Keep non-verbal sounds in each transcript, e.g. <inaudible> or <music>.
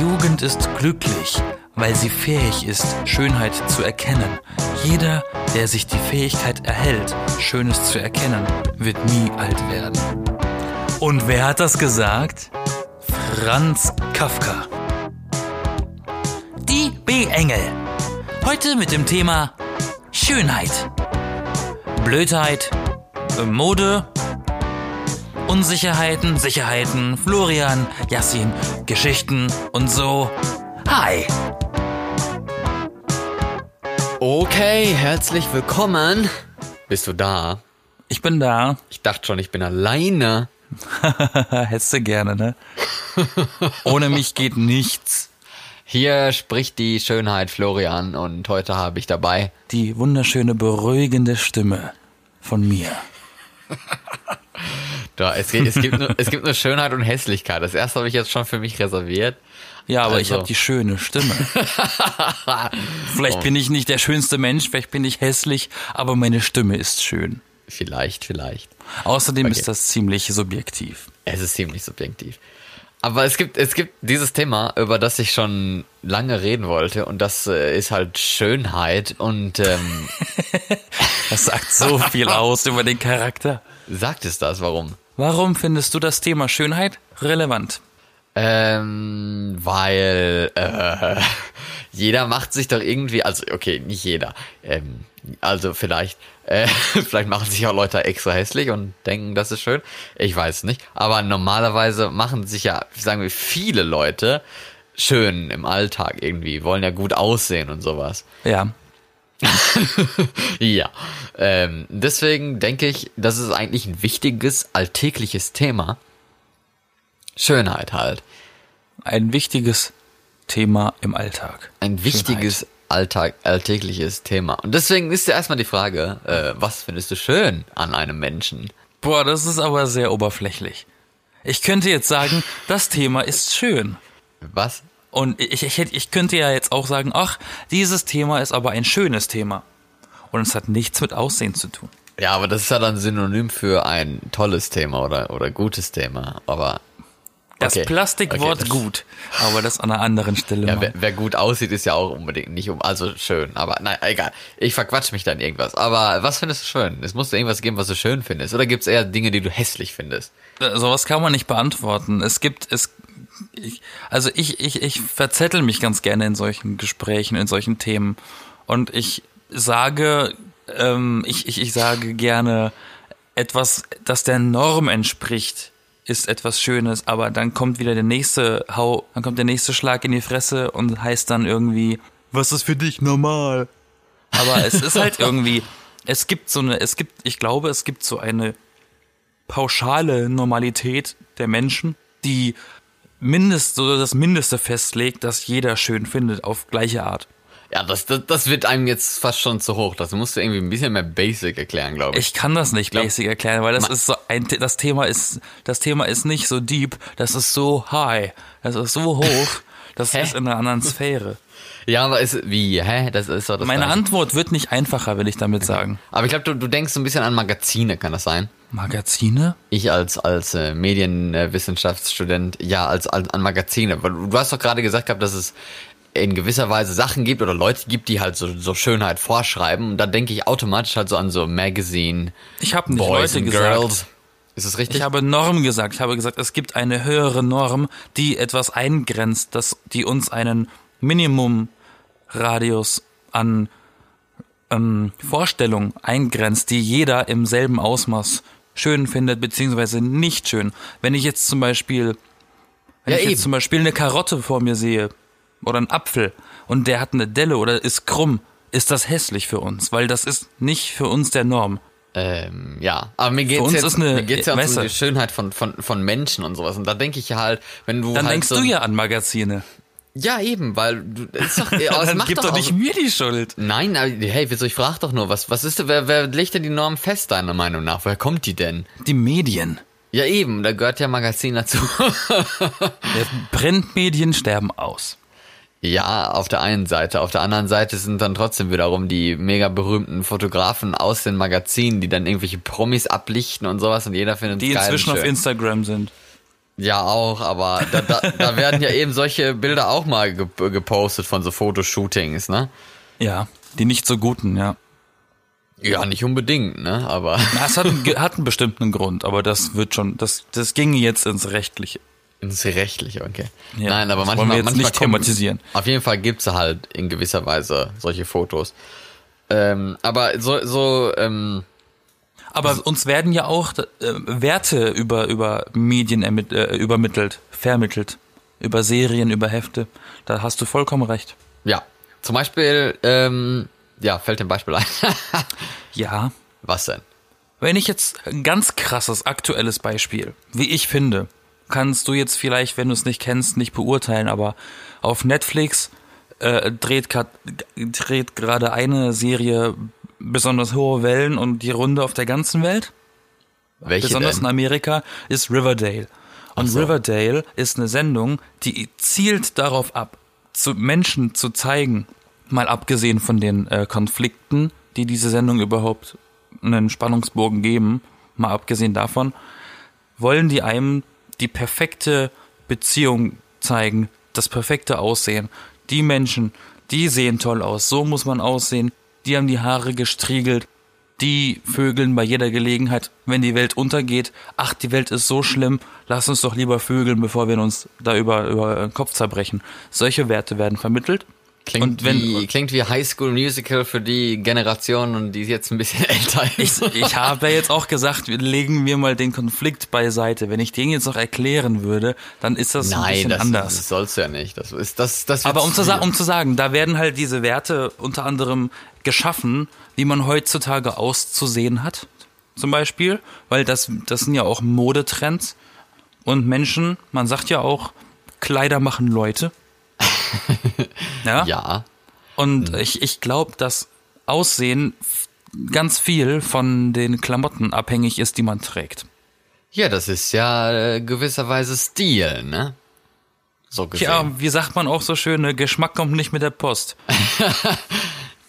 Jugend ist glücklich, weil sie fähig ist, Schönheit zu erkennen. Jeder, der sich die Fähigkeit erhält, Schönes zu erkennen, wird nie alt werden. Und wer hat das gesagt? Franz Kafka. Die B-Engel. Heute mit dem Thema Schönheit. Blödheit, Mode, Unsicherheiten, Sicherheiten, Florian, Yassin, Geschichten und so. Hi! Okay, herzlich willkommen. Bist du da? Ich bin da. Ich dachte schon, ich bin alleine. <laughs> Hättest du gerne, ne? Ohne mich geht nichts. Hier spricht die Schönheit Florian und heute habe ich dabei Die wunderschöne, beruhigende Stimme von mir. <laughs> Da, es, gibt, es, gibt nur, es gibt nur Schönheit und Hässlichkeit. Das erste habe ich jetzt schon für mich reserviert. Ja, aber ich Also. habe die schöne Stimme. <laughs> vielleicht bin ich nicht der schönste Mensch, vielleicht bin ich hässlich, aber meine Stimme ist schön. Vielleicht, vielleicht. Außerdem Okay. ist das ziemlich subjektiv. Es ist ziemlich subjektiv. Aber es gibt, es gibt dieses Thema, über das ich schon lange reden wollte, und das äh, ist halt Schönheit. Und ähm, <laughs> Das sagt so viel aus über den Charakter. sagt es das, warum? Warum findest du das Thema Schönheit relevant? Ähm, weil äh, <laughs> jeder macht sich doch irgendwie, also okay, nicht jeder, ähm, also vielleicht, äh, <laughs> vielleicht machen sich auch Leute extra hässlich und denken, das ist schön. Ich weiß nicht, aber normalerweise machen sich ja, sagen wir, viele Leute schön im Alltag irgendwie, wollen ja gut aussehen und sowas. Ja. <laughs> Ja, ähm, deswegen denke ich, das ist eigentlich ein wichtiges alltägliches Thema. Schönheit halt. Ein wichtiges Thema im Alltag. ein wichtiges Alltag, alltägliches Thema. Und deswegen ist ja erstmal die Frage, äh, was findest du schön an einem Menschen? Boah, das ist aber sehr oberflächlich. Ich könnte jetzt sagen, das Thema ist schön. Was? Und ich, ich, ich könnte ja jetzt auch sagen, ach, dieses Thema ist aber ein schönes Thema. Und es hat nichts mit Aussehen zu tun. Ja, aber das ist ja dann Synonym für ein tolles Thema oder, oder gutes Thema. Aber Das Okay. Plastikwort Okay, das- gut, aber das an einer anderen Stelle ja, wer, wer gut aussieht, ist ja auch unbedingt nicht um, also schön. Aber nein, egal. Ich verquatsch mich dann irgendwas. Aber was findest du schön? Es muss irgendwas geben, was du schön findest. Oder gibt's eher Dinge, die du hässlich findest? Sowas kann man nicht beantworten. Es gibt, es, ich, also ich, ich, ich verzettel mich ganz gerne in solchen Gesprächen, in solchen Themen. Und ich sage, ähm, ich, ich, ich sage gerne etwas, das der Norm entspricht, ist etwas Schönes, aber dann kommt wieder der nächste Hau, dann kommt der nächste Schlag in die Fresse und heißt dann irgendwie, was ist für dich normal? Aber es ist halt <laughs> irgendwie, es gibt so eine, es gibt, ich glaube, es gibt so eine pauschale Normalität der Menschen, die mindest, so das Mindeste festlegt, das jeder schön findet, auf gleiche Art. Ja, das, das, das wird einem jetzt fast schon zu hoch. Das musst du irgendwie ein bisschen mehr basic erklären, glaube ich. Ich kann das nicht glaub- basic erklären, weil das ist so ein, das Thema ist, das Thema ist nicht so deep, das ist so high, das ist so hoch, <laughs> das Hä? ist in einer anderen Sphäre. Ja, aber ist, wie, hä? Das ist doch das Meine Gleiche. Antwort wird nicht einfacher, will ich damit sagen. Aber ich glaube, du, du denkst so ein bisschen an Magazine, kann das sein? Magazine? Ich als, als äh, Medienwissenschaftsstudent, ja, als, als an Magazine. Du, hast doch gerade gesagt gehabt, dass es in gewisser Weise Sachen gibt oder Leute gibt, die halt so, so Schönheit vorschreiben. Und da denke ich automatisch halt so an so Magazine, Ich habe nicht Boys Leute gesagt. Girls. Ist das richtig? Ich habe Norm gesagt. Ich habe gesagt, es gibt eine höhere Norm, die etwas eingrenzt, das, die uns einen Minimumradius an ähm, Vorstellung eingrenzt, die jeder im selben Ausmaß schön findet, beziehungsweise nicht schön. Wenn ich jetzt zum Beispiel, wenn Ja, ich eben. jetzt zum Beispiel eine Karotte vor mir sehe oder einen Apfel und der hat eine Delle oder ist krumm, ist das hässlich für uns, weil das ist nicht für uns der Norm. Ähm, ja, aber mir geht's uns jetzt, ist eine- mir geht's ja um du- die Schönheit von, von, von Menschen und sowas. Und da denke ich ja halt, wenn du Dann halt denkst so, du ja an Magazine. Ja, eben, weil du, ist doch, <laughs> es Dann macht gib doch, doch nicht mir die Schuld. Nein, aber hey, wieso, ich frag doch nur, was, was ist denn, wer, wer legt denn die Norm fest, deiner Meinung nach? Woher kommt die denn? Die Medien. Ja, eben, da gehört ja Magazin dazu. <laughs> Printmedien sterben aus. ja, auf der einen Seite. Auf der anderen Seite sind dann trotzdem wiederum die mega berühmten Fotografen aus den Magazinen, die dann irgendwelche Promis ablichten und sowas und jeder findet Die geil inzwischen auf. Instagram sind. Ja, auch, aber da, da, da <laughs> werden ja eben solche Bilder auch mal ge gepostet von so Fotoshootings, ne? Ja, die nicht so guten, ja. Ja, nicht unbedingt, ne? Aber. <laughs> Na, es hat, einen, hat einen bestimmten Grund, aber das wird schon, das, das ginge jetzt ins Rechtliche. Ins Rechtliche, okay. Ja, Nein, aber manchmal, wollen wir jetzt manchmal nicht thematisieren. Auf jeden Fall gibt's halt in gewisser Weise solche Fotos. Ähm, aber so, so, ähm, Aber uns werden ja auch äh, Werte über, über Medien ermitt, äh, übermittelt, vermittelt. Über Serien, über Hefte. Da hast du vollkommen recht. ja. Zum Beispiel, ähm, ja, fällt dem Beispiel ein. <laughs> Ja. Was denn? Wenn ich jetzt ein ganz krasses, aktuelles Beispiel, wie ich finde, kannst du jetzt vielleicht, wenn du es nicht kennst, nicht beurteilen, aber auf Netflix äh, dreht dreht gerade eine Serie besonders hohe Wellen und die Runde auf der ganzen Welt. Welche besonders denn? in Amerika, ist Riverdale. Und so. Riverdale ist eine Sendung, die zielt darauf ab, zu Menschen zu zeigen, mal abgesehen von den äh, Konflikten, die diese Sendung überhaupt einen Spannungsbogen geben, mal abgesehen davon, wollen die einem die perfekte Beziehung zeigen, das perfekte Aussehen. Die Menschen, die sehen toll aus, so muss man aussehen, die haben die Haare gestriegelt, die vögeln bei jeder Gelegenheit, wenn die Welt untergeht. Ach, die Welt ist so schlimm, lass uns doch lieber vögeln, bevor wir uns da über, über den Kopf zerbrechen. Solche Werte werden vermittelt. Klingt, und wenn- wie, klingt wie High School Musical für die Generation und die jetzt ein bisschen <laughs> älter Ich, ist. ich habe ja jetzt auch gesagt, legen wir mal den Konflikt beiseite. Wenn ich den jetzt noch erklären würde, dann ist das ein Nein, bisschen das, anders. das sollst du ja nicht. Das ist das, das Aber um zu, um zu sagen, da werden halt diese Werte unter anderem geschaffen, wie man heutzutage auszusehen hat, zum Beispiel, weil das, das sind ja auch Modetrends und Menschen, man sagt ja auch, Kleider machen Leute. <laughs> ja? ja, Und ich, ich glaube, dass Aussehen ganz viel von den Klamotten abhängig ist, die man trägt. ja, das ist ja äh, gewisserweise Stil, ne? So gesehen. Ja, wie sagt man auch so schön, ne, Geschmack kommt nicht mit der Post. <laughs>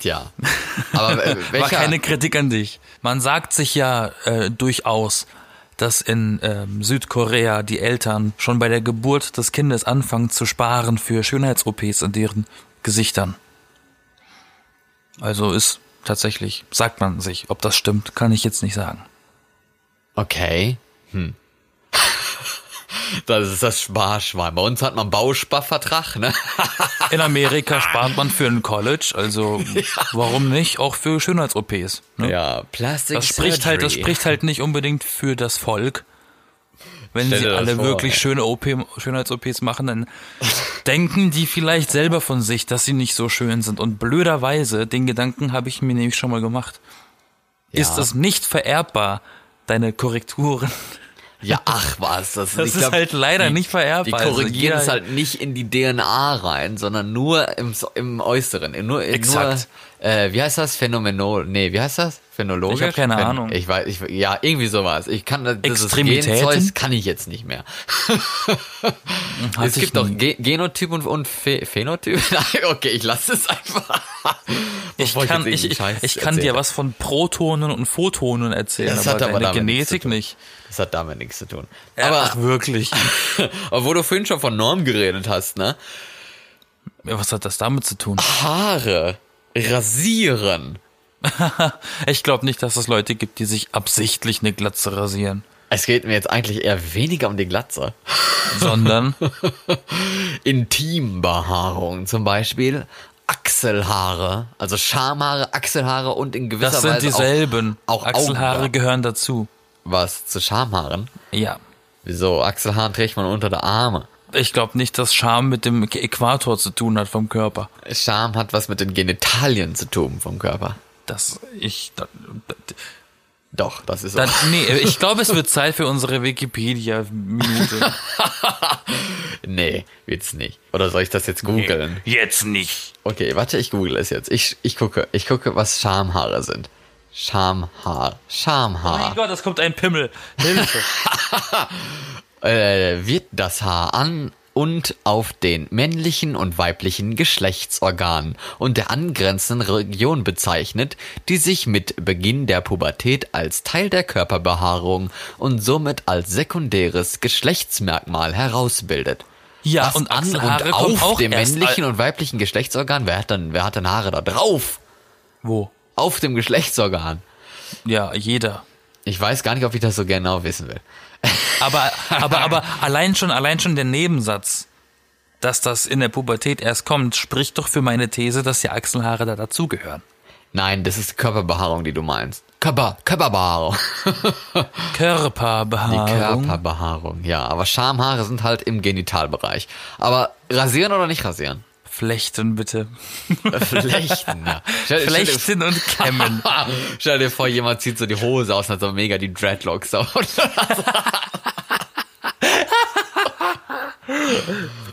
Tja. Aber äh, <laughs> War keine Kritik an dich. Man sagt sich ja äh, durchaus, dass in ähm, Südkorea die Eltern schon bei der Geburt des Kindes anfangen zu sparen für Schönheits-OPs in deren Gesichtern. Also ist tatsächlich, sagt man sich. Ob das stimmt, kann ich jetzt nicht sagen. Okay. Hm. Das ist das Sparschwein. Bei uns hat man Bausparvertrag, ne? In Amerika spart man für ein College, also warum nicht auch für Schönheits-OPs? Ne? Ja, Plastic Das spricht halt, das Surgery. spricht halt nicht unbedingt für das Volk. Wenn Stell sie alle vor, wirklich ey. schöne OP, Schönheits-OPs machen, dann denken die vielleicht selber von sich, dass sie nicht so schön sind. Und blöderweise, den Gedanken habe ich mir nämlich schon mal gemacht. Ist Ja. es nicht vererbbar, deine Korrekturen? Ja, ach was. Das, Das ist glaub, halt leider die, nicht vererbbar. Die Also korrigieren jeder- es halt nicht in die DNA rein, sondern nur im, im Äußeren. Nur, Exakt. Nur, äh, wie heißt das? Phänomenol. Nee, wie heißt das? Phänologisch? Ich hab keine Phän- Ahnung. Ich weiß, ich, ja, irgendwie sowas. Ich kann das, Extremitäten? Genzeugs kann ich jetzt nicht mehr. Hatte es gibt doch. Ge Genotyp und, und Phe Phänotyp. <laughs> Okay, ich lasse es einfach. Ich kann, ich, ich, ich kann dir was von Protonen und Photonen erzählen, Das aber hat aber deine Genetik nicht. Das hat damit nichts zu tun. Aber, Ach, wirklich. <laughs> wo du vorhin schon von Norm geredet hast, ne? Ja, Was hat das damit zu tun? Haare rasieren. <laughs> Ich glaube nicht, dass es Leute gibt, die sich absichtlich eine Glatze rasieren, Es geht mir jetzt eigentlich eher weniger um die Glatze. sondern <laughs> Intimbehaarung zum Beispiel. Achselhaare, also Schamhaare, Achselhaare und in gewisser das sind Weise dieselben. auch, auch Achselhaare Augenbrauen. gehören dazu. Was zu Schamhaaren? Ja. Wieso? Achselhaaren trägt man unter der Arme. Ich glaube nicht, dass Scham mit dem Äquator zu tun hat vom Körper. Scham hat was mit den Genitalien zu tun vom Körper. Das ich da, da, Doch, das ist so. nee, ich glaube, es wird Zeit für unsere Wikipedia Minute. <laughs> nee, wird's nicht. Oder soll ich das jetzt googeln? Jetzt nicht. Okay, warte, ich google es jetzt. Ich, ich gucke, ich gucke, was Schamhaare sind. Schamhaar. Oh Schamhaar. mein Gott, es kommt ein Pimmel. Hilfe. <laughs> äh, wird das Haar an und auf den männlichen und weiblichen Geschlechtsorganen und der angrenzenden Region bezeichnet, die sich mit Beginn der Pubertät als Teil der Körperbehaarung und somit als sekundäres Geschlechtsmerkmal herausbildet. Ja, Was und an und auf auch dem männlichen und weiblichen Geschlechtsorgan, wer hat dann, wer hat denn Haare da drauf? Wo? Auf dem Geschlechtsorgan. Ja, jeder. Ich weiß gar nicht, ob ich das so genau wissen will. Aber, aber, aber <laughs> allein schon, allein schon der Nebensatz, dass das in der Pubertät erst kommt, spricht doch für meine These, dass die Achselhaare da dazugehören. Nein, das ist die Körperbehaarung, die du meinst. Körper, Körperbehaarung. <laughs> Die Körperbehaarung. Körperbehaarung, ja. Aber Schamhaare sind halt im Genitalbereich. Aber rasieren oder nicht rasieren? Flechten bitte. Flechten, ja. <laughs> Stell, Flechten und kämmen. <laughs> Stell, dir, vor, jemand zieht so die Hose aus und hat so mega die Dreadlocks auf. <laughs>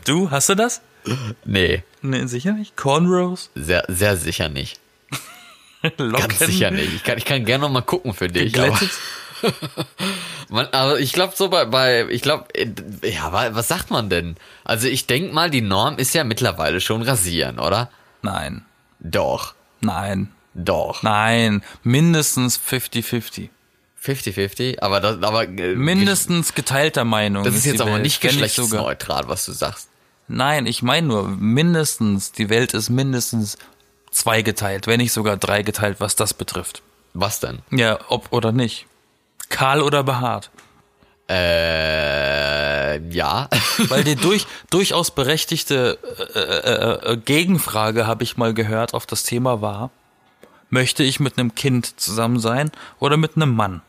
Du, hast du das? nee, Nee, sicher nicht. Cornrows? sehr, sehr sicher nicht. Locken? Ganz sicher nicht. Ich kann, ich kann gerne noch mal gucken für dich. Aber? Man, aber ich glaube so bei, bei ich glaube, ja, wa- was sagt man denn? Also ich denk mal, die Norm ist ja mittlerweile schon rasieren, oder? Nein. Doch, Nein. doch. Nein. Mindestens 50-50. 50-50, aber das, aber äh, Mindestens geteilter Meinung. das ist jetzt aber Welt, nicht geschlechtsneutral, was du sagst. Nein, ich meine nur, mindestens, die Welt ist mindestens zweigeteilt, wenn nicht sogar dreigeteilt, was das betrifft. Was denn? Ja, ob oder nicht. Kahl oder behaart. Äh, ja. <laughs> Weil die durch, durchaus berechtigte äh, äh, äh, Gegenfrage, habe ich mal gehört, auf das Thema war, möchte ich mit einem Kind zusammen sein oder mit einem Mann?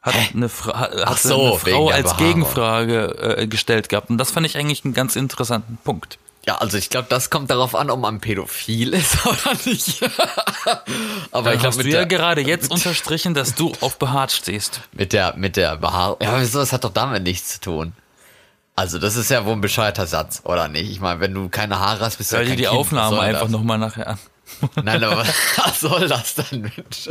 Hat eine, Fra hat so, eine Frau als. Gegenfrage äh, gestellt gehabt. Und das fand ich eigentlich einen ganz interessanten Punkt. Ja, also ich glaube, das kommt darauf an, ob man pädophil ist <laughs> oder nicht. aber Dann ich glaube, mit, du ja gerade jetzt unterstrichen, dass du auf behaart stehst. mit der mit der Behaarung. Ja, wieso? Das hat doch damit nichts zu tun. Also das ist ja wohl ein bescheuerter Satz, oder nicht? Ich meine, wenn du keine Haare hast, bist du Hör ja dir die kind. Aufnahme einfach nochmal nachher an. <laughs> Nein, aber <laughs> was soll das denn, Mensch?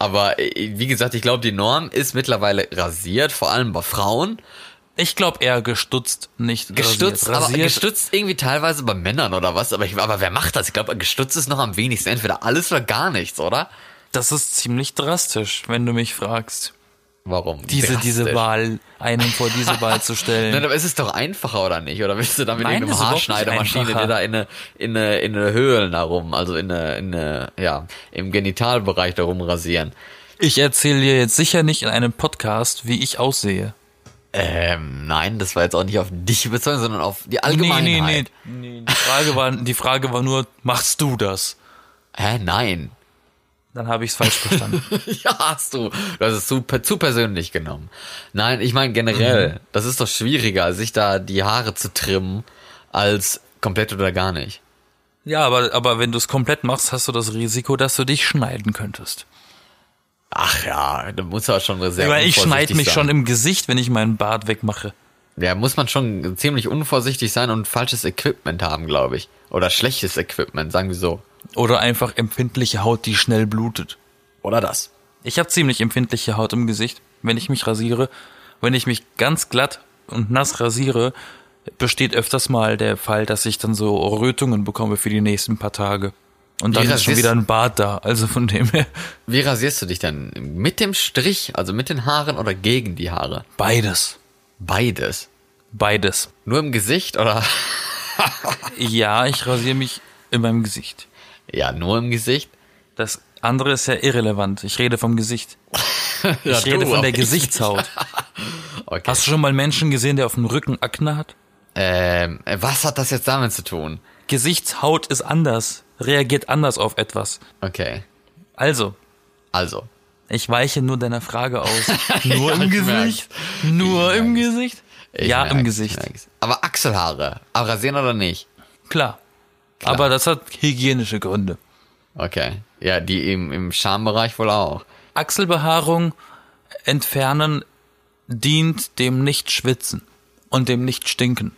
Aber äh, wie gesagt, ich glaube, die Norm ist mittlerweile rasiert, vor allem bei Frauen. Ich glaube eher gestutzt, nicht Gestutzt, rasiert. aber Rasiert, gestutzt irgendwie teilweise bei Männern oder was. Aber, ich, aber wer macht das? Ich glaube, gestutzt ist noch am wenigsten. Entweder alles oder gar nichts, oder? das ist ziemlich drastisch, wenn du mich fragst. Warum? Diese, diese. Wahl, einen vor diese <laughs> Wahl zu Nein, stellen. aber ist es doch einfacher, oder nicht? Oder willst du da mit Nein, Haarschneidemaschine einfacher. dir da in eine, in eine, in eine Höhlen darum, also in eine, in eine, ja, im Genitalbereich darum rasieren? Ich erzähle dir jetzt sicher nicht in einem Podcast, wie ich aussehe. Ähm, nein, das war jetzt auch nicht auf dich bezogen, sondern auf die Allgemeinheit. Nee, nee, nee. nee. Die, Frage war, die Frage war nur, machst du das? Hä, nein. Dann habe ich es falsch verstanden. <laughs> ja, hast du. Du hast es zu, zu persönlich genommen. Nein, ich meine generell, Mhm. das ist doch schwieriger, sich da die Haare zu trimmen, als komplett oder gar nicht. ja, aber, aber wenn du es komplett machst, hast du das Risiko, dass du dich schneiden könntest. Ach ja, da muss man schon sehr Weil ich schneide mich sein. schon im Gesicht, wenn ich meinen Bart wegmache. Ja, muss man schon ziemlich unvorsichtig sein und falsches Equipment haben, glaube ich. Oder schlechtes Equipment, sagen wir so. Oder einfach empfindliche Haut, die schnell blutet. Oder das. Ich habe ziemlich empfindliche Haut im Gesicht, wenn ich mich rasiere. Wenn ich mich ganz glatt und nass rasiere, besteht öfters mal der Fall, dass ich dann so Rötungen bekomme für die nächsten paar Tage. Und dann ist schon wieder ein Bart da. Also von dem her Wie rasierst du dich denn? Mit dem Strich, also mit den Haaren oder gegen die Haare? beides. Beides. Beides. Nur im Gesicht oder? Ja, ich rasiere mich in meinem Gesicht. Ja, nur im Gesicht. Das andere ist ja irrelevant. Ich rede vom Gesicht. <laughs> Ich rede von der Gesichtshaut. <laughs> Okay. Hast du schon mal einen Menschen gesehen, der auf dem Rücken Akne hat? Ähm, was hat das jetzt damit zu tun? Gesichtshaut ist anders, reagiert anders auf etwas. Okay. Also, Also. ich weiche nur deiner Frage aus. <laughs> Nur im ich Gesicht? Nur Ich im merk's. Gesicht? Ich ja, merk's, im ich Gesicht. merk's. Aber Achselhaare. Aber rasieren oder nicht? Klar. Aber das hat hygienische Gründe. Okay. Ja, die im, im Schambereich wohl auch. Achselbehaarung entfernen dient dem Nicht-Schwitzen und dem Nicht-Stinken.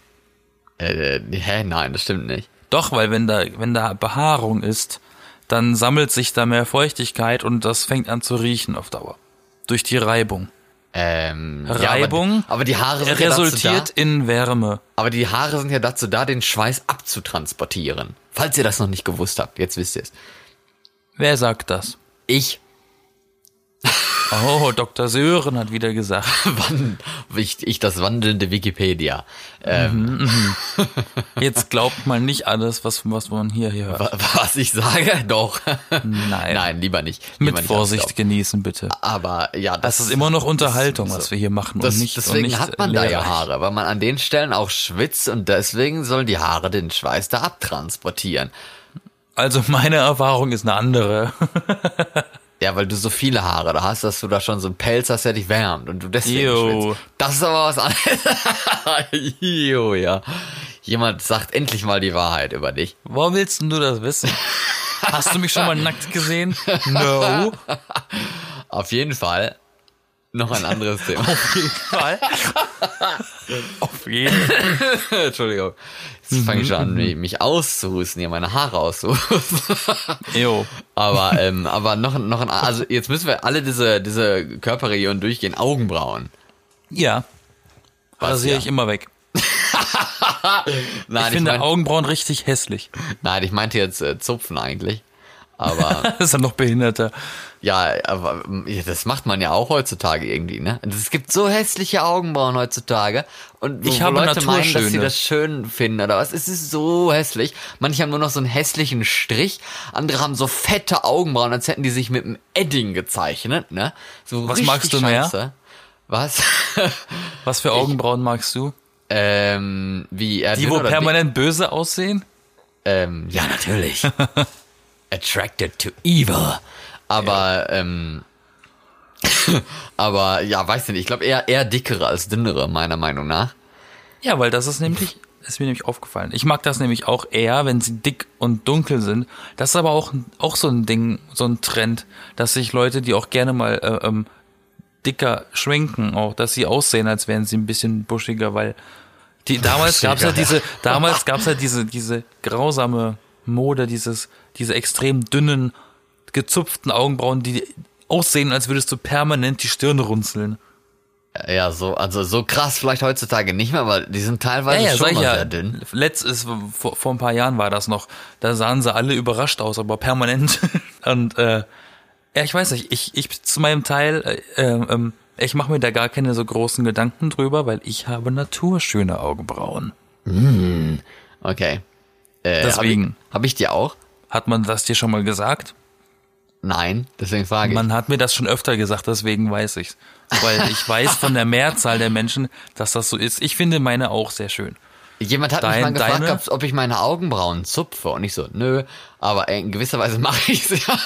Äh, hä? Nein, das stimmt nicht. Doch, weil wenn da, wenn da Behaarung ist, dann sammelt sich da mehr Feuchtigkeit und das fängt an zu riechen auf Dauer. Durch die Reibung. Ähm, Reibung Ja, aber, aber die Haare sind ja resultiert dazu da, in Wärme. aber die Haare sind ja dazu da, den Schweiß abzutransportieren. Falls ihr das noch nicht gewusst habt, jetzt wisst ihr es. Wer sagt das? Ich, Oh, Dr. Sören hat wieder gesagt. <laughs> wann, ich, ich das wandelnde Wikipedia. Ähm, Jetzt glaubt man nicht alles, was, was man hier hört. wa- was ich sage? <laughs> Doch. Nein. Nein, lieber nicht. Lieber Mit nicht Vorsicht alles genießen, bitte. Aber ja, das, Das ist immer noch Unterhaltung, das- was wir hier machen Das, und nicht deswegen und nicht hat man da ja lehrreich. Haare, weil man an den Stellen auch schwitzt und deswegen sollen die Haare den Schweiß da abtransportieren. Also meine Erfahrung ist eine andere. <laughs> Ja, weil du so viele Haare da hast, dass du da schon so einen Pelz hast, der dich wärmt und du deswegen Jo. schwitzt. Das ist aber was anderes. <laughs> jo, ja. Jemand sagt endlich mal die Wahrheit über dich. Warum willst du das wissen? Hast du mich schon mal nackt gesehen? No. <laughs> Auf jeden Fall noch ein anderes Thema. Auf jeden Fall. <laughs> Auf jeden Fall. Entschuldigung. Jetzt fange ich schon an, mich- mich auszuhusten, hier meine Haare auszuhusten. <laughs> Jo. Aber, ähm, aber noch, noch ein, also jetzt müssen wir alle diese, diese Körperregionen durchgehen. Augenbrauen. Ja. Was, Rasiere ja? ich immer weg. <laughs> Nein, Ich finde mein- Augenbrauen richtig hässlich. nein, ich meinte jetzt äh, Zupfen eigentlich. Aber Das <laughs> ist ja noch behinderter. ja, aber das macht man ja auch heutzutage irgendwie, ne? Es gibt so hässliche Augenbrauen heutzutage und Ich habe Leute meinen, dass sie das schön finden oder was. Es ist so hässlich. Manche haben nur noch so einen hässlichen Strich, andere haben so fette Augenbrauen, als hätten die sich mit einem Edding gezeichnet, ne? So Was magst du mehr? scheiße. Was? <laughs> Was für Augenbrauen magst du? ähm, wie er Die, wo permanent böse aussehen? Ähm, ja, natürlich. <laughs> Attracted to evil. Aber, ähm, <laughs> aber, ja, weiß nicht. Ich glaube eher, eher dickere als dünnere, meiner Meinung nach. Ja, weil das ist nämlich, ist mir nämlich aufgefallen. Ich mag das nämlich auch eher, wenn sie dick und dunkel sind. Das ist aber auch, auch so ein Ding, so ein Trend, dass sich Leute, die auch gerne mal äh, ähm, dicker schwenken, auch, dass sie aussehen, als wären sie ein bisschen buschiger, weil die damals gab's ja Buschiger, diese, damals gab's ja diese, diese grausame Mode, dieses, diese extrem dünnen, gezupften Augenbrauen, die aussehen, als würdest du permanent die Stirn runzeln. Ja, so, also so krass vielleicht heutzutage nicht mehr, aber die sind teilweise Ja, ja, schon mal ja. sehr dünn. Letztes, vor, vor ein paar Jahren war das noch. Da sahen sie alle überrascht aus, aber permanent. <laughs> Und äh, ja, ich weiß nicht, ich, ich zu meinem Teil, äh, ähm, ich mache mir da gar keine so großen Gedanken drüber, weil ich habe naturschöne Augenbrauen. Okay. Äh, Deswegen. Habe ich, hab ich dir auch? Hat man das dir schon mal gesagt? Nein, deswegen frage ich. Man hat mir das schon öfter gesagt, deswegen weiß ich's. Weil ich weiß von der Mehrzahl der Menschen, dass das so ist. Ich finde meine auch sehr schön. Jemand hat mich Dein- mal gefragt, deine? ob, ich meine Augenbrauen zupfe und ich so, nö, aber in gewisser Weise <laughs> mache ich es ja.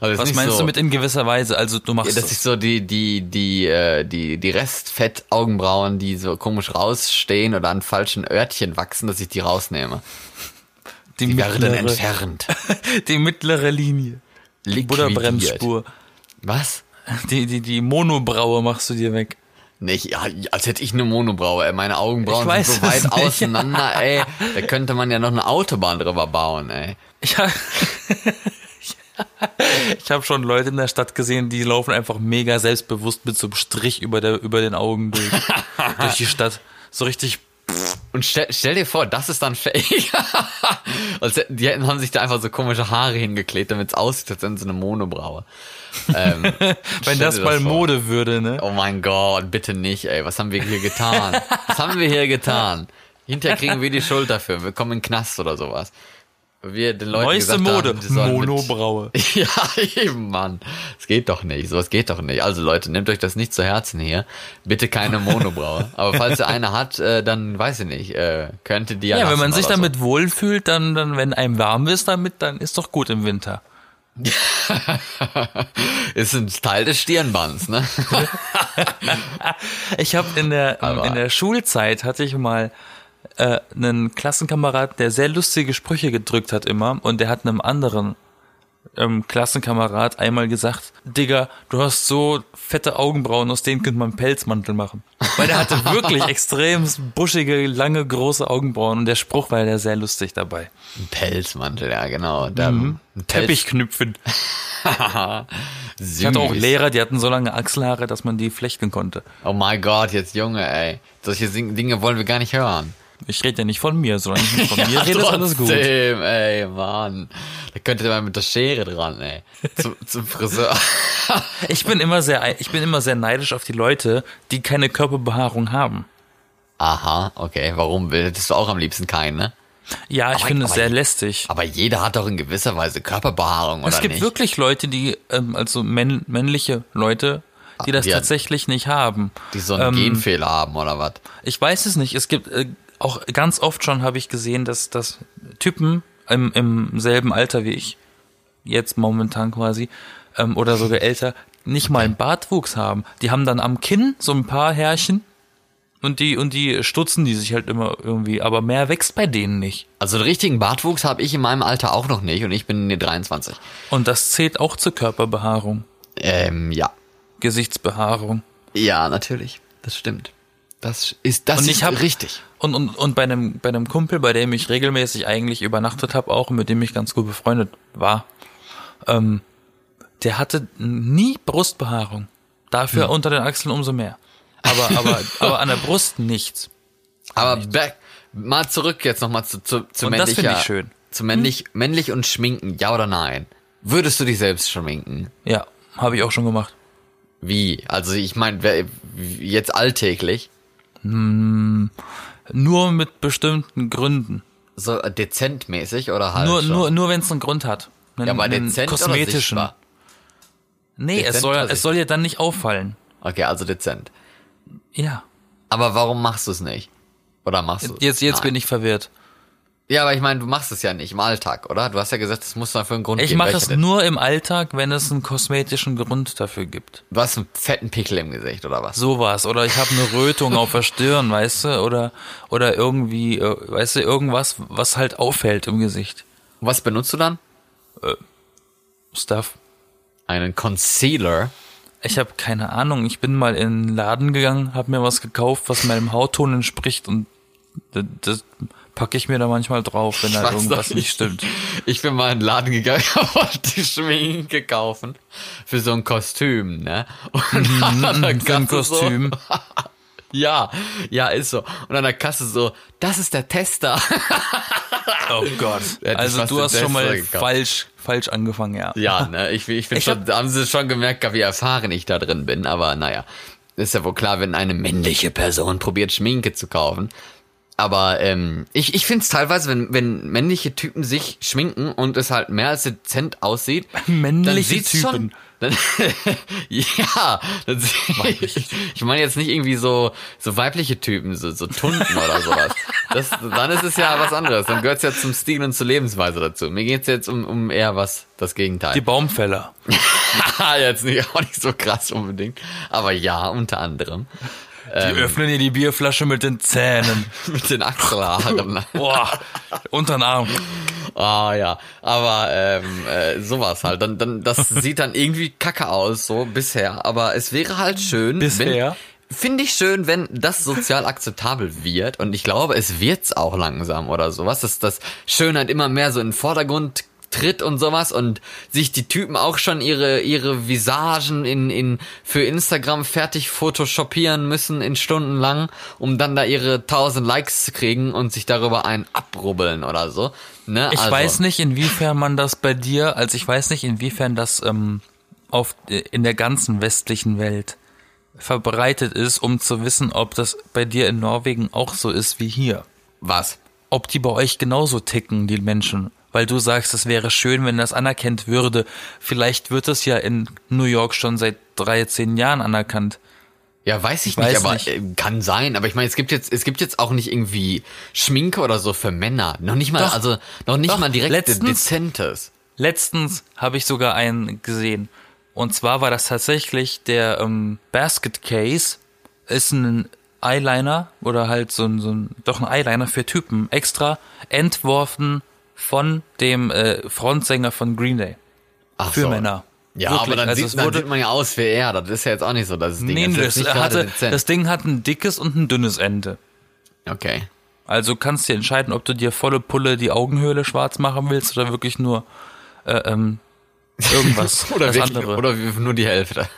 Also Was meinst so, du mit in gewisser Weise? Also du Ja, machst dass das. ich so die, die, die, äh, die, die Restfett-Augenbrauen, die so komisch rausstehen oder an falschen Örtchen wachsen, dass ich die rausnehme. die, Die werden mittlere, entfernt. <laughs> die mittlere Linie. Die Liquidiert. Butterbremsspur. Was? Die, die, die Monobraue machst du dir weg. Nicht, ja, als hätte ich eine Monobraue, ey. Meine Augenbrauen sind so weit nicht. auseinander, <laughs> ey. Da könnte man ja noch eine Autobahn drüber bauen, ey. Ich <laughs> habe ich hab schon Leute in der Stadt gesehen, die laufen einfach mega selbstbewusst mit so einem Strich über, der, über den Augen durch, durch die Stadt. So richtig. Und stell, stell dir vor, das ist dann fake. <laughs> Als hätten, die hätten, haben sich da einfach so komische Haare hingeklebt, damit es aussieht, als wären sie eine Monobraue. Ähm, <laughs> Wenn das mal. Mode würde, ne? Oh mein Gott, bitte nicht, ey. Was haben wir hier getan? Was haben wir hier getan? Hinterher kriegen wir die Schuld dafür. Wir kommen in den Knast oder sowas. Wir den Leuten Neueste Mode. haben, Monobraue. <laughs> Ja, eben, Mann. Es geht doch nicht. Sowas geht doch nicht. Also Leute, nehmt euch das nicht zu Herzen hier. Bitte keine Monobraue. <laughs> Aber falls ihr eine hat, äh, dann weiß ich nicht, äh, könnte die ja Ja, wenn man sich oder so. damit wohlfühlt, dann, dann, wenn einem warm ist damit, dann ist doch gut im Winter. <laughs> Ist ein Teil des Stirnbands, ne? <laughs> Ich habe in der Aber- in der Schulzeit hatte ich mal äh, einen Klassenkamerad, der sehr lustige Sprüche gedrückt hat immer und der hat einem anderen ähm, Klassenkamerad einmal gesagt, Digga, du hast so fette Augenbrauen, aus denen könnte man einen Pelzmantel machen. Weil der hatte wirklich <laughs> extrem buschige, lange, große Augenbrauen und der Spruch war ja sehr lustig dabei. Ein Pelzmantel, ja, genau. Da, Pelz- Teppichknüpfen. <laughs> Ich hatte auch Lehrer, die hatten so lange Achselhaare, dass man die flechten konnte. Oh mein Gott, jetzt Junge, ey. Solche Dinge wollen wir gar nicht hören. Ich rede ja nicht von mir, sondern von <laughs> mir rede, ist alles gut. ey, Mann. Da könnte mal mit der Schere dran, ey. Zum, <laughs> zum Friseur. <laughs> Ich bin immer sehr, ich bin immer sehr neidisch auf die Leute, die keine Körperbehaarung haben. Aha, okay. Warum willst du auch am liebsten keinen, ne? Ja, ich Aber- finde es sehr lästig. Aber jeder hat doch in gewisser Weise Körperbehaarung, oder Es gibt nicht? wirklich Leute, die, ähm, also männ männliche Leute, die das die- tatsächlich nicht haben. die so einen Ähm, Genfehler haben, oder was? Ich weiß es nicht. Es gibt äh, auch ganz oft schon habe ich gesehen, dass, dass Typen im, im selben Alter wie ich, jetzt momentan quasi, ähm, oder sogar älter, nicht mal einen Bartwuchs haben. Die haben dann am Kinn so ein paar Härchen und die, und die stutzen die sich halt immer irgendwie, aber mehr wächst bei denen nicht. Also einen richtigen Bartwuchs habe ich in meinem Alter auch noch nicht und ich bin 23. Und das zählt auch zur Körperbehaarung, Ähm, ja. Gesichtsbehaarung. Ja, natürlich. Das stimmt. Das ist, das Und ich hab- richtig. Und, und, und bei einem, bei einem Kumpel, bei dem ich regelmäßig eigentlich übernachtet habe, auch und mit dem ich ganz gut befreundet war, ähm, der hatte nie Brustbehaarung. Dafür Hm. unter den Achseln umso mehr. Aber, aber, <laughs> aber an der Brust nichts. Aber back, mal zurück jetzt nochmal zu, zu, zu Und das männlicher. finde ich schön. Zu männlich, männlich und schminken, ja oder nein? Würdest du dich selbst schminken? Ja, habe ich auch schon gemacht. Wie? Also ich meine, jetzt alltäglich. Nur mit bestimmten Gründen. So äh, dezentmäßig oder halt nur, schon? nur, nur wenn es einen Grund hat. Einen, ja, aber dezent oder kosmetischen. sichtbar? Nee, es Dezent soll, oder es soll ja dann nicht auffallen. Okay, also dezent. Ja. Aber warum machst du es nicht? Oder machst du Jetzt, jetzt Nein. bin ich verwirrt. Ja, aber ich meine, du machst es ja nicht im Alltag, oder? Du hast ja gesagt, es muss dafür einen Grund Ich geben. mache Welcher es denn? nur im Alltag, wenn es einen kosmetischen Grund dafür gibt. Du hast einen fetten Pickel im Gesicht, oder was? Sowas. Oder ich habe eine Rötung auf der Stirn, weißt du? Oder, oder irgendwie, äh, weißt du, irgendwas, was halt auffällt im Gesicht. Was benutzt du dann? Stuff. Einen Concealer. Ich habe keine Ahnung. Ich bin mal in den Laden gegangen, habe mir was gekauft, was meinem Hautton entspricht und das, das packe ich mir da manchmal drauf, wenn da weiß irgendwas nicht stimmt. Ich bin mal in den Laden gegangen, <laughs> wollte Schminke kaufen für so ein Kostüm, ne? Und <laughs> an der Mhm, ein Kasse Kostüm. So, <laughs> ja, ja, ist so. Und an der Kasse so, das ist der Tester. Oh Gott. Also du hast schon mal gekauft. falsch, falsch angefangen, ja. Ja, ne, ich, ich bin Ich schon, da haben sie schon gemerkt, wie erfahren ich da drin bin, aber naja. Ist ja wohl klar, wenn eine männliche Person probiert, Schminke zu kaufen. Aber ähm, ich, ich finde es teilweise, wenn, wenn männliche Typen sich schminken und es halt mehr als dezent aussieht, <laughs> Männliche dann Typen. Schon, dann, ja, dann, <laughs> ich, <laughs> ich meine jetzt nicht irgendwie so so weibliche Typen, so, so Tunden oder sowas. Das, dann ist es ja was anderes. Dann gehört es ja zum Stil und zur Lebensweise dazu. Mir geht's jetzt um, um eher was, das Gegenteil. Die Baumfäller. jetzt nicht, auch nicht so krass unbedingt. Aber ja, unter anderem. Die öffnen ihr die Bierflasche mit den Zähnen. <laughs> Mit den Achselhaaren. <laughs> Boah, unter den Arm. Ah ja, aber ähm, äh, sowas halt. Dann, dann, das <laughs> sieht dann irgendwie kacke aus, so bisher. Aber es wäre halt schön, Bisher? Finde ich schön, wenn das sozial akzeptabel wird. Und ich glaube, es wird's auch langsam oder sowas, dass das Schönheit immer mehr so in den Vordergrund tritt und sowas und sich die Typen auch schon ihre ihre Visagen in in für Instagram fertig photoshopieren müssen in Stunden lang, um dann da ihre 1000 Likes zu kriegen und sich darüber ein abrubbeln oder so. Ne? Ich also, weiß nicht, inwiefern man das bei dir, also ich weiß nicht, inwiefern das ähm, auf in der ganzen westlichen Welt verbreitet ist, um zu wissen, ob das bei dir in Norwegen auch so ist wie hier. was. Ob die bei euch genauso ticken, die Menschen. Weil du sagst, es wäre schön, wenn das anerkannt würde. Vielleicht wird es ja in New York schon seit 13 Jahren anerkannt. Ja, weiß ich, weiß nicht, aber nicht. äh, kann sein. Aber ich meine, es gibt jetzt, es gibt jetzt auch nicht irgendwie Schminke oder so für Männer. Noch nicht mal, Doch. also noch nicht Doch. mal direkt Letztens- dezentes. Letztens habe ich sogar einen gesehen. Und zwar war das tatsächlich der ähm, Basket Case. Ist ein Eyeliner oder halt so ein, so ein doch ein Eyeliner für Typen extra entworfen von dem äh, Frontsänger von Green Day Ach für so. Männer. Ja, Wirklich. aber dann, also sieht, dann sieht man ja aus wie er. Das ist ja jetzt auch nicht so, dass das Ding nee, das, nicht gerade hatte, das Ding hat ein dickes und ein dünnes Ende. Okay. Also kannst du dir entscheiden, ob du dir volle Pulle die Augenhöhle schwarz machen willst oder wirklich nur äh, ähm, irgendwas. <laughs> oder, das wirklich, andere. oder nur die Hälfte.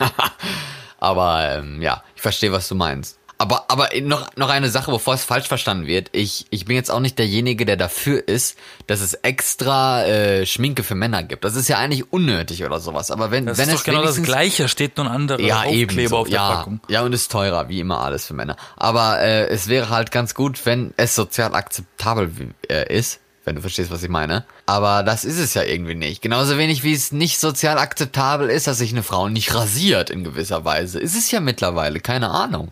<laughs> aber ähm, ja, ich verstehe, was du meinst. Aber, aber noch, noch eine Sache, bevor es falsch verstanden wird. Ich, ich bin jetzt auch nicht derjenige, der dafür ist, dass es extra äh, Schminke für Männer gibt. Das ist ja eigentlich unnötig oder sowas. Aber wenn, das wenn ist es doch genau das Gleiche, steht nur ein anderer ja, Aufkleber auf der ja, Packung. Ja, und ist teurer, wie immer alles für Männer. Aber äh, es wäre halt ganz gut, wenn es sozial akzeptabel äh, ist, wenn du verstehst, was ich meine. Aber das ist es ja irgendwie nicht. Genauso wenig wie es nicht sozial akzeptabel ist, dass sich eine Frau nicht rasiert in gewisser Weise. Ist es ja mittlerweile, keine Ahnung.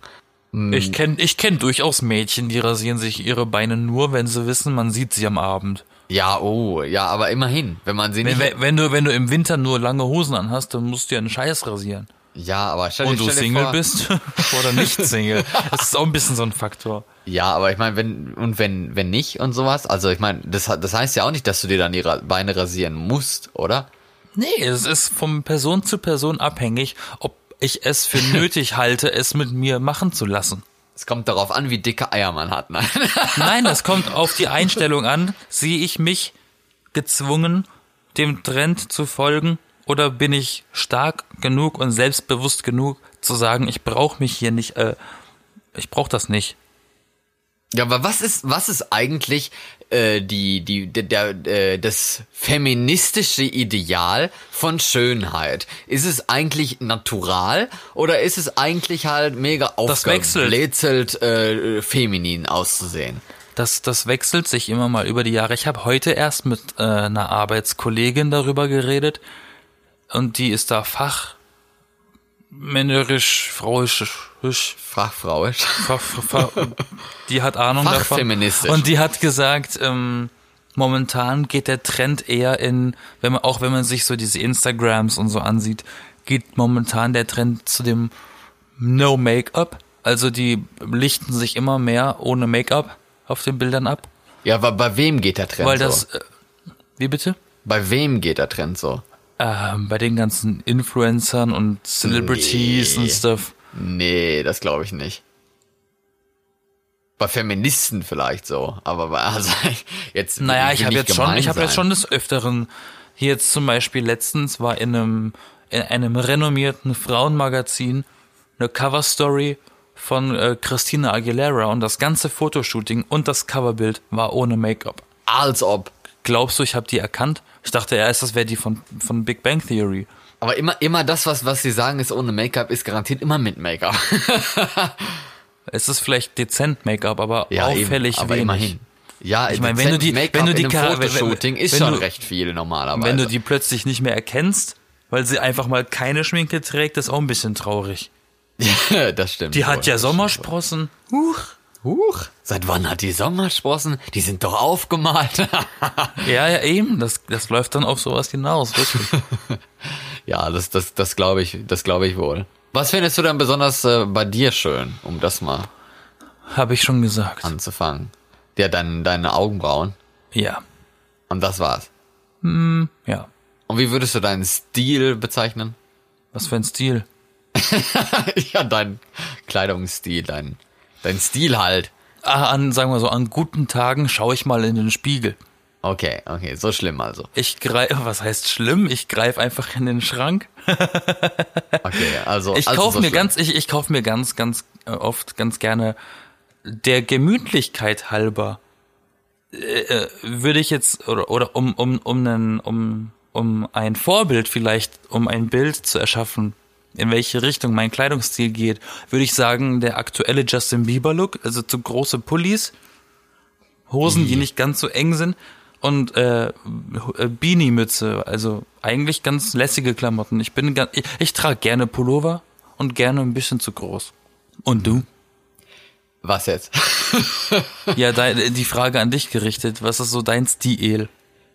Ich kenne ich kenn durchaus Mädchen, die rasieren sich ihre Beine nur, wenn sie wissen, man sieht sie am Abend. Ja, oh, ja, aber immerhin, wenn man sie Wenn, nicht... wenn, wenn, du, wenn du im Winter nur lange Hosen anhast, dann musst du ja einen Scheiß rasieren. Ja, aber stell, dir- Und du stell dir Single vor, bist <laughs> oder nicht Single. Das ist auch ein bisschen so ein Faktor. Ja, aber ich meine, wenn und wenn wenn nicht und sowas, also ich meine, das das heißt ja auch nicht, dass du dir dann die Ra- Beine rasieren musst, oder? Nee, es ist von Person zu Person abhängig, ob ich es für <laughs> nötig halte, es mit mir machen zu lassen. Es kommt darauf an, wie dicke Eier man hat. Nein. <laughs> Nein, es kommt auf die Einstellung an. Sehe ich mich gezwungen, dem Trend zu folgen? Oder bin ich stark genug und selbstbewusst genug zu sagen, ich brauche mich hier nicht, äh, ich brauche das nicht. Ja, aber was ist was ist eigentlich äh, die die der, der äh, das feministische Ideal von Schönheit? Ist es eigentlich natural oder ist es eigentlich halt mega Das wechselt. aufgebläzelt äh, feminin auszusehen? Das, das wechselt sich immer mal über die Jahre. Ich habe heute erst mit äh, einer Arbeitskollegin darüber geredet und die ist da fachmännerisch, frauisch, hüsch, Fachfrauisch. Fach, Fach, die hat Ahnung davon. Fachfeministisch. Und die hat gesagt, ähm, momentan geht der Trend eher in, wenn man, auch wenn man sich so diese Instagrams und so ansieht, geht momentan der Trend zu dem No Make-up. Also die lichten sich immer mehr ohne Make-up auf den Bildern ab. Ja, aber bei wem geht der Trend Weil so? das, äh, wie bitte? bei wem geht der Trend so? Ähm, bei den ganzen Influencern und Celebrities Nee. und stuff. Nee, das glaube ich nicht. Bei Feministen vielleicht so, aber bei, also <laughs> jetzt Naja, ich habe jetzt schon, ich habe jetzt schon des Öfteren hier jetzt zum Beispiel letztens war in einem in einem renommierten Frauenmagazin eine Coverstory von äh, Christina Aguilera und das ganze Fotoshooting und das Coverbild war ohne Make-up. als ob. Glaubst du, ich habe die erkannt? Ich dachte erst, das wäre die von von Big Bang Theory. Aber immer immer das was was sie sagen ist ohne Make-up ist garantiert immer mit Make-up. <laughs> Es ist vielleicht dezent Make-up, aber eben, auffällig aber wenig. immerhin. Ja, Ich meine, wenn du die- wenn du die Fotoshooting ist wenn schon du- recht viel normalerweise. Wenn du die plötzlich nicht mehr erkennst, weil sie einfach mal keine Schminke trägt, ist auch ein bisschen traurig. <laughs> das stimmt. Die hat ja Sommersprossen. Huch. Huch, seit wann hat die Sommersprossen? Die sind doch aufgemalt. <laughs> Ja, ja, eben. Das, das läuft dann auf sowas hinaus, wirklich. <laughs> ja, das das das glaube ich, das glaube ich wohl. Was findest du denn besonders äh, bei dir schön, um das mal Habe ich schon gesagt. anzufangen? Ja, dein, deine Augenbrauen. Ja. Und das war's. Ja. Und wie würdest du deinen Stil bezeichnen? Was für ein Stil. <laughs> ja, dein Kleidungsstil, dein, dein Stil halt. Ah, an, sagen wir so, an guten Tagen schaue ich mal in den Spiegel. Okay, okay, so schlimm also. Ich greife, <laughs> was heißt schlimm? Ich greife einfach in den Schrank. <laughs> Okay, also. Ich also kaufe so mir schlimm. ganz, ich, ich kaufe mir ganz, ganz äh, oft ganz gerne der Gemütlichkeit halber äh, äh, würde ich jetzt oder oder um um um einen, um um ein Vorbild vielleicht um ein Bild zu erschaffen in welche Richtung mein Kleidungsstil geht würde ich sagen der aktuelle Justin Bieber Look also zu große Pullis Hosen die nicht ganz so eng sind und äh, äh, Beanie Mütze also eigentlich ganz lässige Klamotten ich bin ganz, ich, ich trage gerne Pullover und gerne ein bisschen zu groß und du Was jetzt? <laughs> Ja, die Frage an dich gerichtet. Was ist so dein Stil?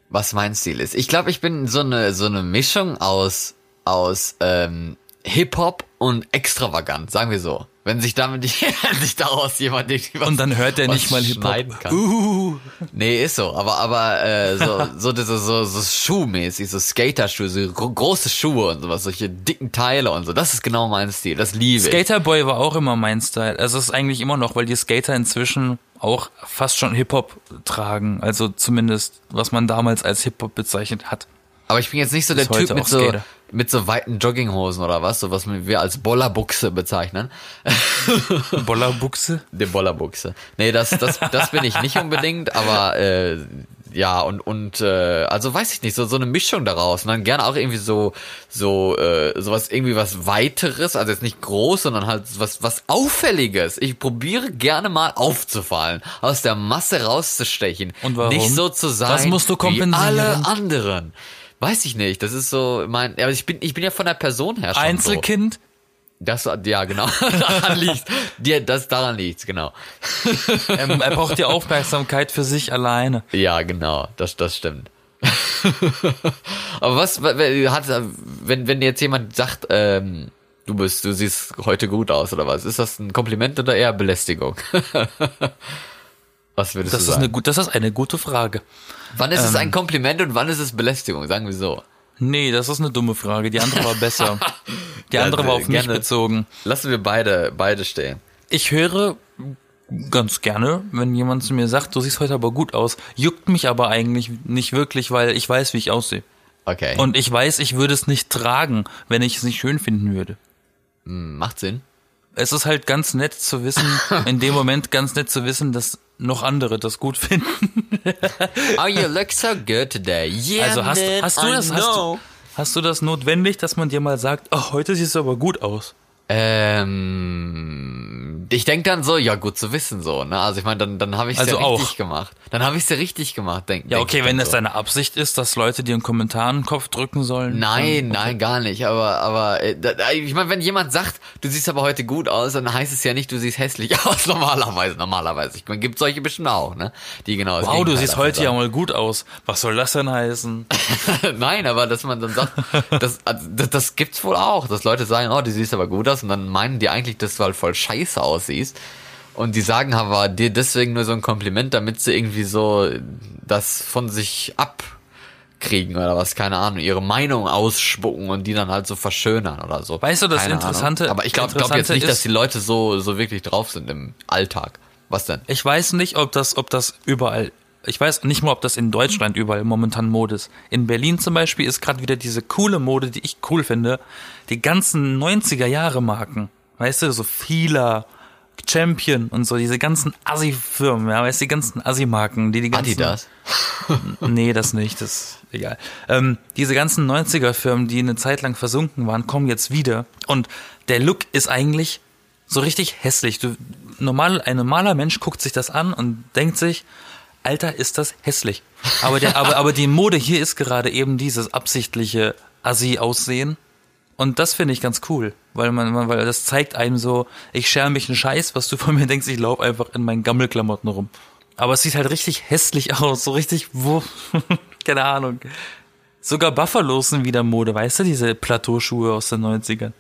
Was mein Stil ist. Ich glaube, ich bin so eine, so eine Mischung aus, aus, ähm, Hip-Hop und extravagant, sagen wir so. Wenn sich damit, <laughs> wenn sich daraus jemand irgendwie was, Und dann hört er nicht mal Hip-Hop. Uh, Nee, ist so, aber aber äh, so <laughs> so diese so so schuhmäßig, so Skaterschuhe, so gro große Schuhe und sowas, solche dicken Teile und so. Das ist genau mein Stil. Das liebe ich. Skaterboy war auch immer mein Style. Also es ist eigentlich immer noch, weil die Skater inzwischen auch fast schon Hip-Hop tragen. Also zumindest, was man damals als Hip-Hop bezeichnet hat. Aber ich bin jetzt nicht so der Typ mit so, Skater. Mit so weiten Jogginghosen oder was, so was wir als Bollerbuchse bezeichnen. <laughs> Bollerbuchse? Die Bollerbuchse. Nee, das, das, das bin ich nicht unbedingt, aber äh, ja, und, und äh, also weiß ich nicht, so, so eine Mischung daraus. Und dann gerne auch irgendwie so, so, äh, sowas, irgendwie was weiteres, also jetzt nicht groß, sondern halt was, was Auffälliges. Ich probiere gerne mal aufzufallen, aus der Masse rauszustechen. Und warum? Nicht so zu sein Das musst du wie kompensieren. alle anderen. Weiß ich nicht. Das ist so mein. Aber ich bin, ich bin ja von der Person her schon so. Einzelkind? Das, ja, genau. <laughs> daran liegt. Dir, das, daran liegt's, genau. <laughs> Ähm, er braucht die Aufmerksamkeit für sich alleine. Ja, genau. Das, das stimmt. <laughs> Aber was, hat, wenn, wenn jetzt jemand sagt, ähm, du bist, du siehst heute gut aus oder was? Ist das ein Kompliment oder eher Belästigung? Was würdest Das du ist, sagen? eine, gut- das ist eine gute Frage. wann ist es ähm, ein Kompliment und wann ist es Belästigung? Sagen wir so. Nee, das ist eine dumme Frage. Die andere war besser. <laughs> Die Ja, andere war auf mich gerne. bezogen. Lassen wir beide, beide stehen. Ich höre ganz gerne, wenn jemand zu mir sagt, du siehst heute aber gut aus. Juckt mich aber eigentlich nicht wirklich, weil ich weiß, wie ich aussehe. Okay. Und ich weiß, ich würde es nicht tragen, wenn ich es nicht schön finden würde. macht Sinn. Es ist halt ganz nett zu wissen, <laughs> in dem Moment ganz nett zu wissen, dass noch andere das gut finden. <laughs> Oh, you look so good today. Yeah, Also hast, man, hast du I das, hast du, hast du das notwendig, dass man dir mal sagt, oh, heute siehst du aber gut aus. Ähm, ich denk dann so, ja gut zu wissen so, ne? Also ich meine, dann dann habe ich Also ja richtig auch. gemacht. Dann habe ich ja richtig gemacht, denk. Ja, denk okay, wenn dann das so. deine Absicht ist, dass Leute dir einen Kommentar in den Kopf drücken sollen. Nein, nein, gar nicht. Aber, aber äh, ich meine, wenn jemand sagt, du siehst aber heute gut aus, dann heißt es ja nicht, du siehst hässlich <laughs> aus. Normalerweise, normalerweise. Ich meine, gibt solche bestimmt auch, ne? Die genau. Wow, du siehst heute ja sagen. mal gut aus. Was soll das denn heißen? <laughs> Nein, aber dass man dann sagt, <laughs> das, also, das, das gibt's wohl auch, dass Leute sagen, oh, du siehst aber gut aus und dann meinen die eigentlich, dass du halt voll scheiße aussiehst. Und die sagen aber dir deswegen nur so ein Kompliment, damit sie irgendwie so das von sich abkriegen oder was, keine Ahnung, ihre Meinung ausspucken und die dann halt so verschönern oder so. Weißt du, das Keine Interessante- Ahnung. Aber ich glaube glaub jetzt nicht, dass die Leute so, so wirklich drauf sind im Alltag. Was denn? Ich weiß nicht, ob das, ob das überall, ich weiß nicht mal, ob das in Deutschland überall momentan Mode ist. In Berlin zum Beispiel ist gerade wieder diese coole Mode, die ich cool finde, die ganzen 90er Jahre Marken. Weißt du, so Fila, Champion und so, diese ganzen Assi-Firmen, ja, weißt du, die ganzen Assi-Marken, die die ganzen... Adidas? Nee, das nicht, das ist egal. Ähm, diese ganzen 90er-Firmen, die eine Zeit lang versunken waren, kommen jetzt wieder. Und der Look ist eigentlich so richtig hässlich. Du, normal, ein normaler Mensch guckt sich das an und denkt sich, Alter, ist das hässlich. Aber, der, aber, aber die Mode hier ist gerade eben dieses absichtliche Assi-Aussehen. Und das finde ich ganz cool, weil man, man, weil das zeigt einem so, ich scher mich einen Scheiß, was du von mir denkst, ich laufe einfach in meinen Gammelklamotten rum. Aber es sieht halt richtig hässlich aus, so richtig, wo, <laughs> keine Ahnung. Sogar Buffalos sind wieder Mode, weißt du, diese Plateauschuhe aus den 90ern.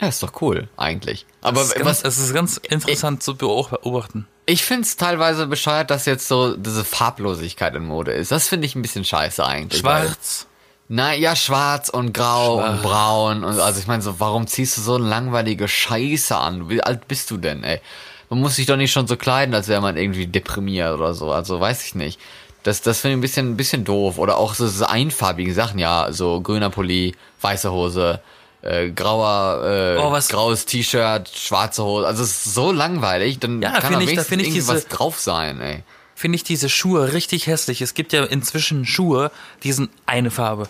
Ja, ist doch cool, eigentlich. Aber Das ist was, es ist ganz interessant zu beobachten. Ich find's teilweise bescheuert, dass jetzt so diese Farblosigkeit in Mode ist. Das finde ich ein bisschen scheiße eigentlich. Schwarz. Na ja, schwarz und grau und braun und also ich meine so, warum ziehst du so eine langweilige Scheiße an? Wie alt bist du denn, ey? Man muss sich doch nicht schon so kleiden, als wäre man irgendwie deprimiert oder so. Also weiß ich nicht. Das, das finde ich ein bisschen, ein bisschen doof. Oder auch so diese einfarbigen Sachen, ja, so grüner Pulli, weiße Hose, äh, grauer, äh, Oh, was- graues T-Shirt, schwarze Hose. Also es ist so langweilig, dann Ja, kann da ich- da ich irgendwas diese- drauf sein, ey. Finde ich diese Schuhe richtig hässlich. Es gibt ja inzwischen Schuhe, die sind eine Farbe.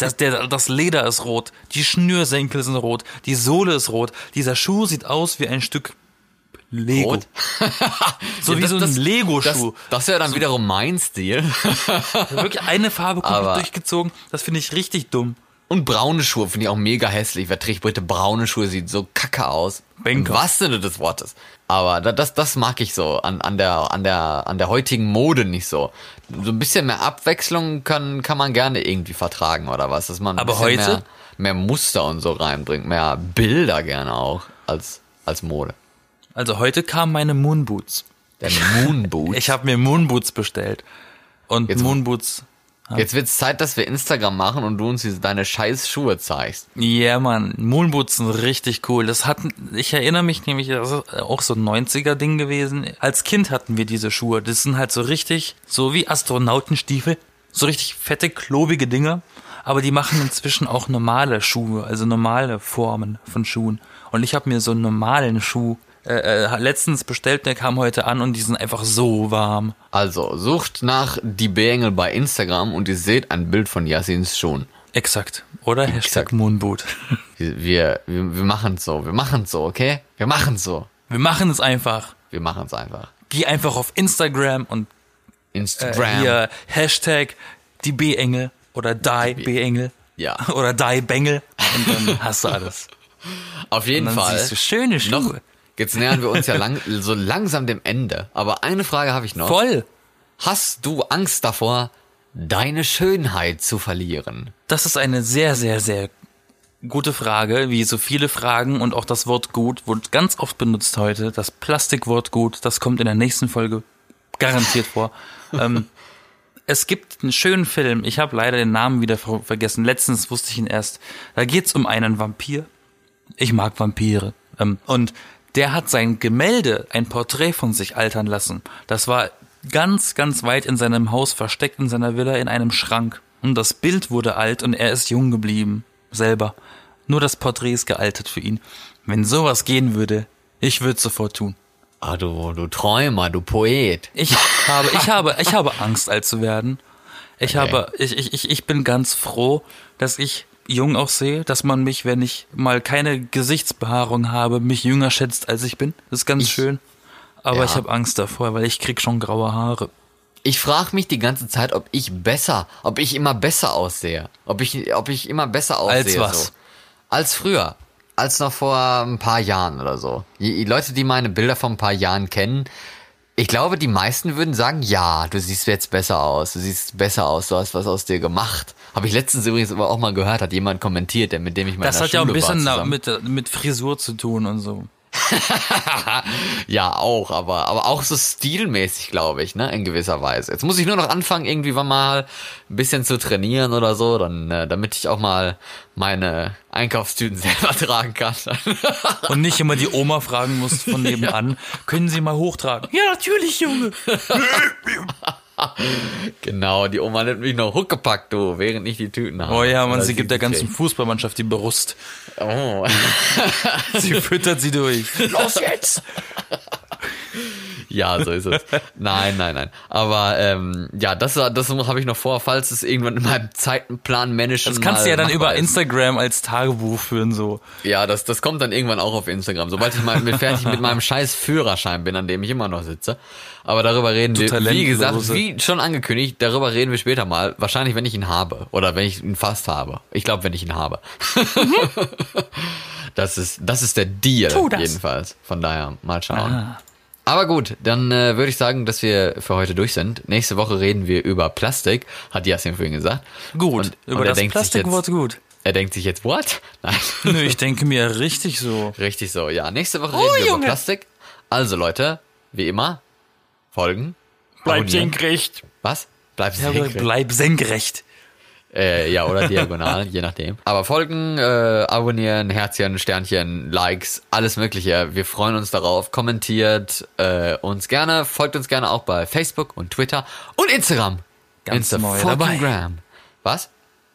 Das, der, das Leder ist rot, die Schnürsenkel sind rot, die Sohle ist rot. Dieser Schuh sieht aus wie ein Stück Lego. Rot? <laughs> So Ja, wie das- so ein das- Lego-Schuh. Das, das wäre dann wiederum mein Stil. <laughs> Wirklich eine Farbe komplett durchgezogen. Das finde ich richtig dumm. Und braune Schuhe finde ich auch mega hässlich. Wer trägt bitte braune Schuhe? Sieht so kacke aus. Banker. Im wahrsten Sinne des Wortes. Aber da- das, das mag ich so an, an, der, an, der, an der heutigen Mode nicht so. So ein bisschen mehr Abwechslung kann, kann man gerne irgendwie vertragen oder was. Dass man Aber heute? Mehr, mehr Muster und so reinbringt. Mehr Bilder gerne auch als, als Mode. Also heute kamen meine Moonboots. Der Moonboot. <laughs> Ich habe mir Moonboots bestellt. Und Jetzt- Moonboots. Jetzt wird's Zeit, dass wir Instagram machen und du uns diese, deine scheiß Schuhe zeigst. Ja, yeah, Mann, Moonboots sind richtig cool. Das hatten, ich erinnere mich nämlich, das ist auch so ein 90er-Ding gewesen. Als Kind hatten wir diese Schuhe. Das sind halt so richtig, so wie Astronautenstiefel. So richtig fette, klobige Dinge. Aber die machen inzwischen auch normale Schuhe, also normale Formen von Schuhen. Und ich habe mir so einen normalen Schuh äh, äh, letztens bestellt, der kam heute an und die sind einfach so warm. Also, sucht nach die Bengel bei Instagram und ihr seht ein Bild von Yassins Schuhen. Exakt. Oder Hashtag Moonboot. <laughs> Wir, wir, wir, machen so, wir machen so, okay? Wir machen so. Wir machen es einfach. Wir machen es einfach. Geh einfach auf Instagram und äh, Instagram. hier Hashtag die B-Engel oder Die B-Engel. Ja. <laughs> Oder Die Bengel. Und dann hast du alles. <laughs> Auf jeden Fall. siehst du schöne Schuhe. Noch, jetzt nähern wir uns ja lang, so langsam dem Ende. Aber eine Frage habe ich noch. Voll. Hast du Angst davor, deine Schönheit zu verlieren? Das ist eine sehr, sehr, sehr gute Frage, wie so viele Fragen und auch das Wort gut wurde ganz oft benutzt heute. Das Plastikwort gut, das kommt in der nächsten Folge garantiert vor. <laughs> ähm, es gibt einen schönen Film, ich habe leider den Namen wieder ver vergessen, letztens wusste ich ihn erst. Da geht's um einen Vampir. Ich mag Vampire. Ähm, und der hat sein Gemälde, ein Porträt von sich altern lassen. Das war ganz, ganz weit in seinem Haus versteckt in seiner Villa in einem Schrank. Und das Bild wurde alt und er ist jung geblieben. Selber. Nur das Porträt ist gealtert für ihn. Wenn sowas gehen würde, ich würde sofort tun. Ah, du, du Träumer, du Poet. Ich habe, ich habe, ich habe Angst, alt zu werden. Ich Okay. habe, ich, ich, ich, ich bin ganz froh, dass ich jung aussehe, dass man mich, wenn ich mal keine Gesichtsbehaarung habe, mich jünger schätzt, als ich bin. Das ist ganz Ich- schön. Aber Ja. ich habe Angst davor, weil ich krieg schon graue Haare. Ich frage mich die ganze Zeit, ob ich besser, ob ich immer besser aussehe. Ob ich, ob ich immer besser aussehe. Als was? So. Als früher. Als noch vor ein paar Jahren oder so. Die, die Leute, die meine Bilder von ein paar Jahren kennen, ich glaube, die meisten würden sagen, ja, du siehst jetzt besser aus, du siehst besser aus, du hast was aus dir gemacht. Habe ich letztens übrigens aber auch mal gehört, hat jemand kommentiert, der mit dem ich mal Das in der hat ja auch ein Schule war bisschen mit, mit Frisur zu tun und so. <laughs> Ja, auch, aber, aber auch so stilmäßig, glaube ich, ne, in gewisser Weise. Jetzt muss ich nur noch anfangen, irgendwie mal ein bisschen zu trainieren oder so, dann, äh, damit ich auch mal meine Einkaufstüten <laughs> selber tragen kann. <laughs> Und nicht immer die Oma fragen muss von nebenan, können Sie mal hochtragen? Ja, natürlich, Junge. <laughs> genau, die Oma nimmt mich noch huckepackt, du, während ich die Tüten habe. Oh ja, man, sie gibt der ganzen. Fußballmannschaft die Brust. Oh. <laughs> Sie füttert sie durch. Los jetzt! Ja, so ist es. Nein, nein, nein. Aber ähm, ja, das, das habe ich noch vor, falls es irgendwann in meinem Zeitplan managen Das kannst mal du ja dann über ist. Instagram als Tagebuch führen, so. Ja, das, das kommt dann irgendwann auch auf Instagram. Sobald ich mal mit fertig mit meinem scheiß Führerschein bin, an dem ich immer noch sitze. Aber darüber reden wir, wie Talentlose. gesagt, wie schon angekündigt, darüber reden wir später mal. Wahrscheinlich, wenn ich ihn habe. Oder wenn ich ihn fast habe. Ich glaube, wenn ich ihn habe. <laughs> das ist, das ist der Deal, Tu das. jedenfalls. Von daher, mal schauen. Ah. Aber gut, dann äh, würde ich sagen, dass wir für heute durch sind. Nächste Woche reden wir über Plastik, hat Jasin vorhin gesagt. Gut, Und- über und das Plastikwort gut. Er denkt sich jetzt, what? Nein. Nö, ich denke mir richtig so. <laughs> Richtig so, ja. Nächste Woche reden wir Junge. über Plastik. Also Leute, wie immer, folgen. Bleib abonnieren. senkrecht. Was? Bleib Ja, senkrecht. bleib senkrecht. Äh, ja, oder diagonal, <laughs> je nachdem. Aber folgen, äh, abonnieren, Herzchen, Sternchen, Likes, alles mögliche. Wir freuen uns darauf. Kommentiert äh, uns gerne, folgt uns gerne auch bei Facebook und Twitter und Instagram. Ganz Insta neu dabei. Gram. Was?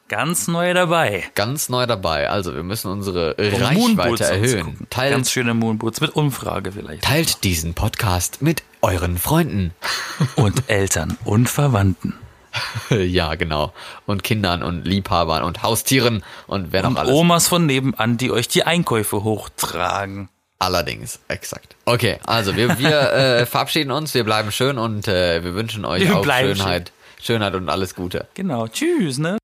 Ganz neu dabei. Ganz neu dabei. Also, wir müssen unsere Um Reichweite Moonboots erhöhen. Teilt, Ganz schöne Moonboots mit Umfrage vielleicht. teilt diesen Podcast mit euren Freunden. <laughs> Und Eltern und Verwandten. <laughs> ja, genau. Und Kindern und Liebhabern und Haustieren und wer noch Und alles. Omas von nebenan, die euch die Einkäufe hochtragen. Allerdings, exakt. Okay, also wir, wir äh, <laughs> verabschieden uns, wir bleiben schön und äh, wir wünschen euch Wir auch Schönheit, Schönheit und alles Gute. Genau. Tschüss, ne?